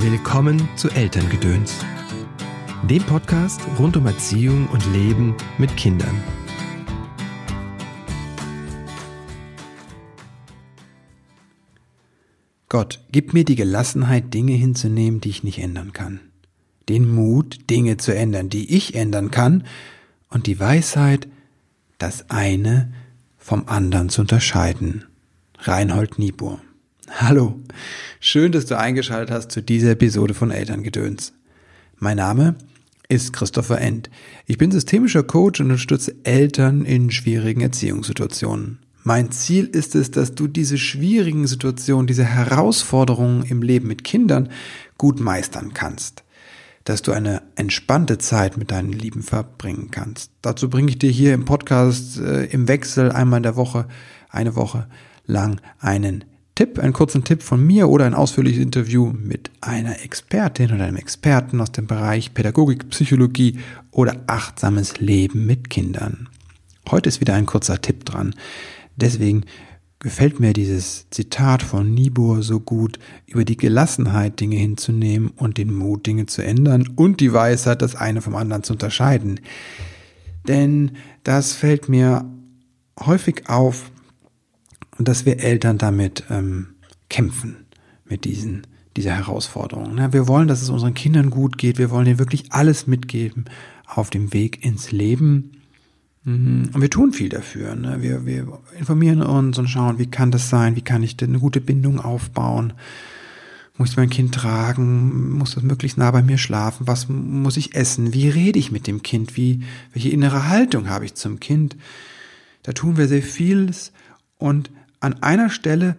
Willkommen zu Elterngedöns, dem Podcast rund um Erziehung und Leben mit Kindern. Gott, gib mir die Gelassenheit, Dinge hinzunehmen, die ich nicht ändern kann. Den Mut, Dinge zu ändern, die ich ändern kann. Und die Weisheit, das eine vom anderen zu unterscheiden. Reinhold Niebuhr. Hallo, schön, dass du eingeschaltet hast zu dieser Episode von Elterngedöns. Mein Name ist Christopher End. Ich bin systemischer Coach und unterstütze Eltern in schwierigen Erziehungssituationen. Mein Ziel ist es, dass du diese schwierigen Situationen, diese Herausforderungen im Leben mit Kindern gut meistern kannst. Dass du eine entspannte Zeit mit deinen Lieben verbringen kannst. Dazu bringe ich dir hier im Podcast äh, im Wechsel einmal in der Woche, eine Woche lang einen Tipp, einen kurzen Tipp von mir oder ein ausführliches Interview mit einer Expertin oder einem Experten aus dem Bereich Pädagogik, Psychologie oder achtsames Leben mit Kindern. Heute ist wieder ein kurzer Tipp dran. Deswegen gefällt mir dieses Zitat von Niebuhr so gut, über die Gelassenheit Dinge hinzunehmen und den Mut Dinge zu ändern und die Weisheit, das eine vom anderen zu unterscheiden. Denn das fällt mir häufig auf, und dass wir Eltern damit ähm, kämpfen, mit diesen, dieser Herausforderung. Ja, wir wollen, dass es unseren Kindern gut geht, wir wollen ihnen wirklich alles mitgeben auf dem Weg ins Leben. Mhm. Und wir tun viel dafür. Ne? Wir, wir informieren uns und schauen, wie kann das sein, wie kann ich denn eine gute Bindung aufbauen. Muss ich mein Kind tragen? Muss das möglichst nah bei mir schlafen? Was muss ich essen? Wie rede ich mit dem Kind? Wie, welche innere Haltung habe ich zum Kind? Da tun wir sehr vieles und an einer Stelle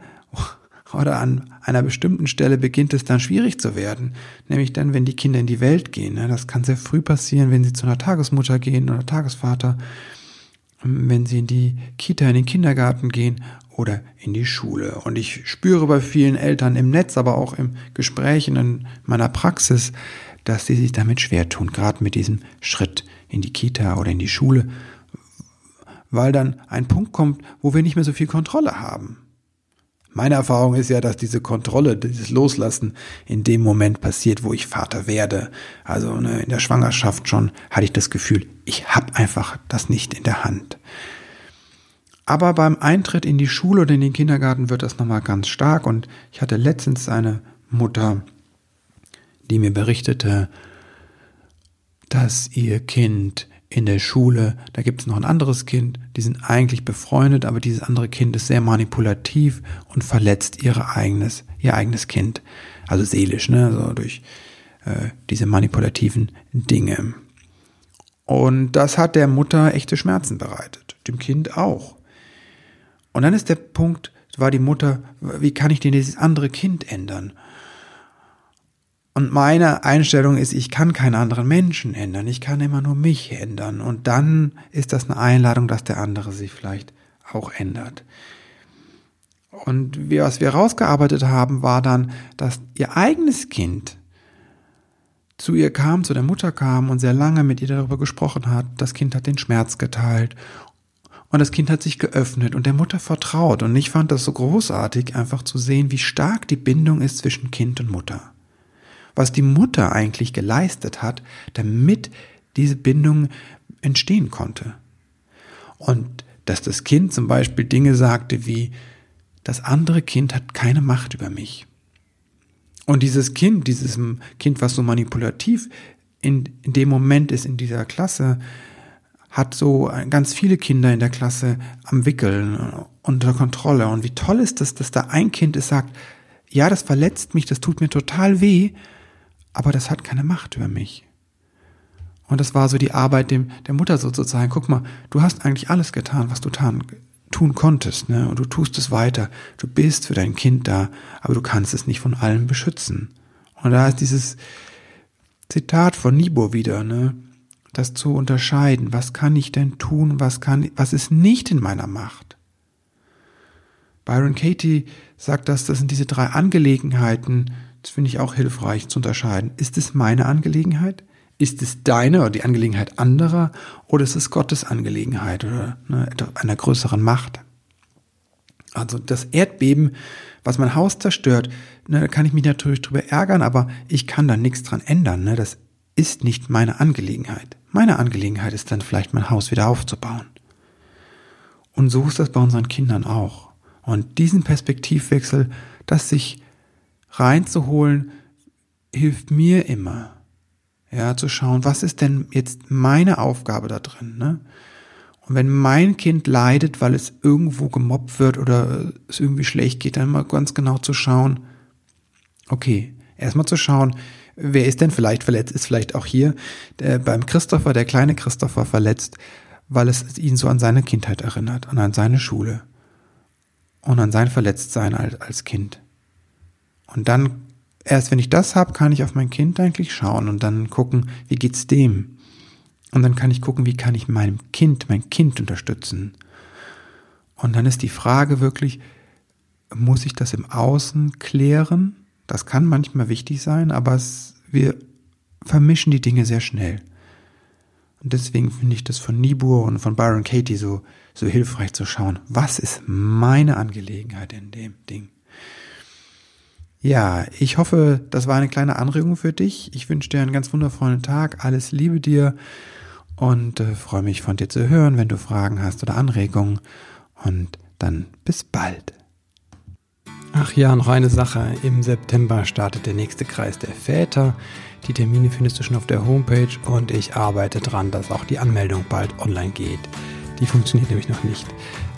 oder an einer bestimmten Stelle beginnt es dann schwierig zu werden, nämlich dann, wenn die Kinder in die Welt gehen. Ne? Das kann sehr früh passieren, wenn sie zu einer Tagesmutter gehen oder Tagesvater, wenn sie in die Kita, in den Kindergarten gehen oder in die Schule. Und ich spüre bei vielen Eltern im Netz, aber auch im Gespräch in meiner Praxis, dass sie sich damit schwer tun, gerade mit diesem Schritt in die Kita oder in die Schule weil dann ein Punkt kommt, wo wir nicht mehr so viel Kontrolle haben. Meine Erfahrung ist ja, dass diese Kontrolle, dieses Loslassen in dem Moment passiert, wo ich Vater werde. Also ne, in der Schwangerschaft schon hatte ich das Gefühl, ich habe einfach das nicht in der Hand. Aber beim Eintritt in die Schule oder in den Kindergarten wird das nochmal ganz stark. Und ich hatte letztens eine Mutter, die mir berichtete, dass ihr Kind in der Schule, da gibt es noch ein anderes Kind, die sind eigentlich befreundet, aber dieses andere Kind ist sehr manipulativ und verletzt ihre eigenes, ihr eigenes Kind. Also seelisch, ne, also durch äh, diese manipulativen Dinge. Und das hat der Mutter echte Schmerzen bereitet, dem Kind auch. Und dann ist der Punkt, war die Mutter, wie kann ich denn dieses andere Kind ändern? Und meine Einstellung ist, ich kann keinen anderen Menschen ändern, ich kann immer nur mich ändern. Und dann ist das eine Einladung, dass der andere sich vielleicht auch ändert. Und was wir rausgearbeitet haben, war dann, dass ihr eigenes Kind zu ihr kam, zu der Mutter kam und sehr lange mit ihr darüber gesprochen hat. Das Kind hat den Schmerz geteilt und das Kind hat sich geöffnet und der Mutter vertraut. Und ich fand das so großartig, einfach zu sehen, wie stark die Bindung ist zwischen Kind und Mutter was die Mutter eigentlich geleistet hat, damit diese Bindung entstehen konnte. Und dass das Kind zum Beispiel Dinge sagte wie, das andere Kind hat keine Macht über mich. Und dieses Kind, dieses Kind, was so manipulativ in, in dem Moment ist in dieser Klasse, hat so ganz viele Kinder in der Klasse am Wickeln, unter Kontrolle. Und wie toll ist das, dass da ein Kind ist, sagt, ja, das verletzt mich, das tut mir total weh, aber das hat keine Macht über mich. Und das war so die Arbeit dem, der Mutter sozusagen. Guck mal, du hast eigentlich alles getan, was du tan, tun konntest, ne? Und du tust es weiter. Du bist für dein Kind da, aber du kannst es nicht von allem beschützen. Und da ist dieses Zitat von Nibo wieder, ne? Das zu unterscheiden. Was kann ich denn tun? Was kann, was ist nicht in meiner Macht? Byron Katie sagt das, das sind diese drei Angelegenheiten, das finde ich auch hilfreich zu unterscheiden. Ist es meine Angelegenheit? Ist es deine oder die Angelegenheit anderer? Oder ist es Gottes Angelegenheit oder ne, einer größeren Macht? Also das Erdbeben, was mein Haus zerstört, ne, da kann ich mich natürlich drüber ärgern, aber ich kann da nichts dran ändern. Ne? Das ist nicht meine Angelegenheit. Meine Angelegenheit ist dann vielleicht mein Haus wieder aufzubauen. Und so ist das bei unseren Kindern auch. Und diesen Perspektivwechsel, das sich reinzuholen, hilft mir immer. Ja, zu schauen, was ist denn jetzt meine Aufgabe da drin, ne? Und wenn mein Kind leidet, weil es irgendwo gemobbt wird oder es irgendwie schlecht geht, dann mal ganz genau zu schauen, okay, erstmal zu schauen, wer ist denn vielleicht verletzt, ist vielleicht auch hier der, beim Christopher, der kleine Christopher verletzt, weil es ihn so an seine Kindheit erinnert, und an seine Schule und an sein Verletztsein als, als Kind. Und dann, erst wenn ich das habe, kann ich auf mein Kind eigentlich schauen und dann gucken, wie geht's dem? Und dann kann ich gucken, wie kann ich meinem Kind, mein Kind unterstützen. Und dann ist die Frage wirklich, muss ich das im Außen klären? Das kann manchmal wichtig sein, aber es, wir vermischen die Dinge sehr schnell. Und deswegen finde ich das von Niebuhr und von Byron Katie so, so hilfreich zu schauen, was ist meine Angelegenheit in dem Ding. Ja, ich hoffe, das war eine kleine Anregung für dich. Ich wünsche dir einen ganz wundervollen Tag. Alles Liebe dir und äh, freue mich von dir zu hören, wenn du Fragen hast oder Anregungen. Und dann bis bald. Ach ja, noch eine Sache. Im September startet der nächste Kreis der Väter. Die Termine findest du schon auf der Homepage und ich arbeite dran, dass auch die Anmeldung bald online geht. Die funktioniert nämlich noch nicht.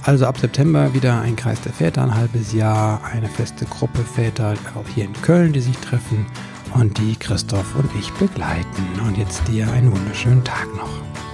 Also ab September wieder ein Kreis der Väter, ein halbes Jahr, eine feste Gruppe Väter auch hier in Köln, die sich treffen und die Christoph und ich begleiten. Und jetzt dir einen wunderschönen Tag noch.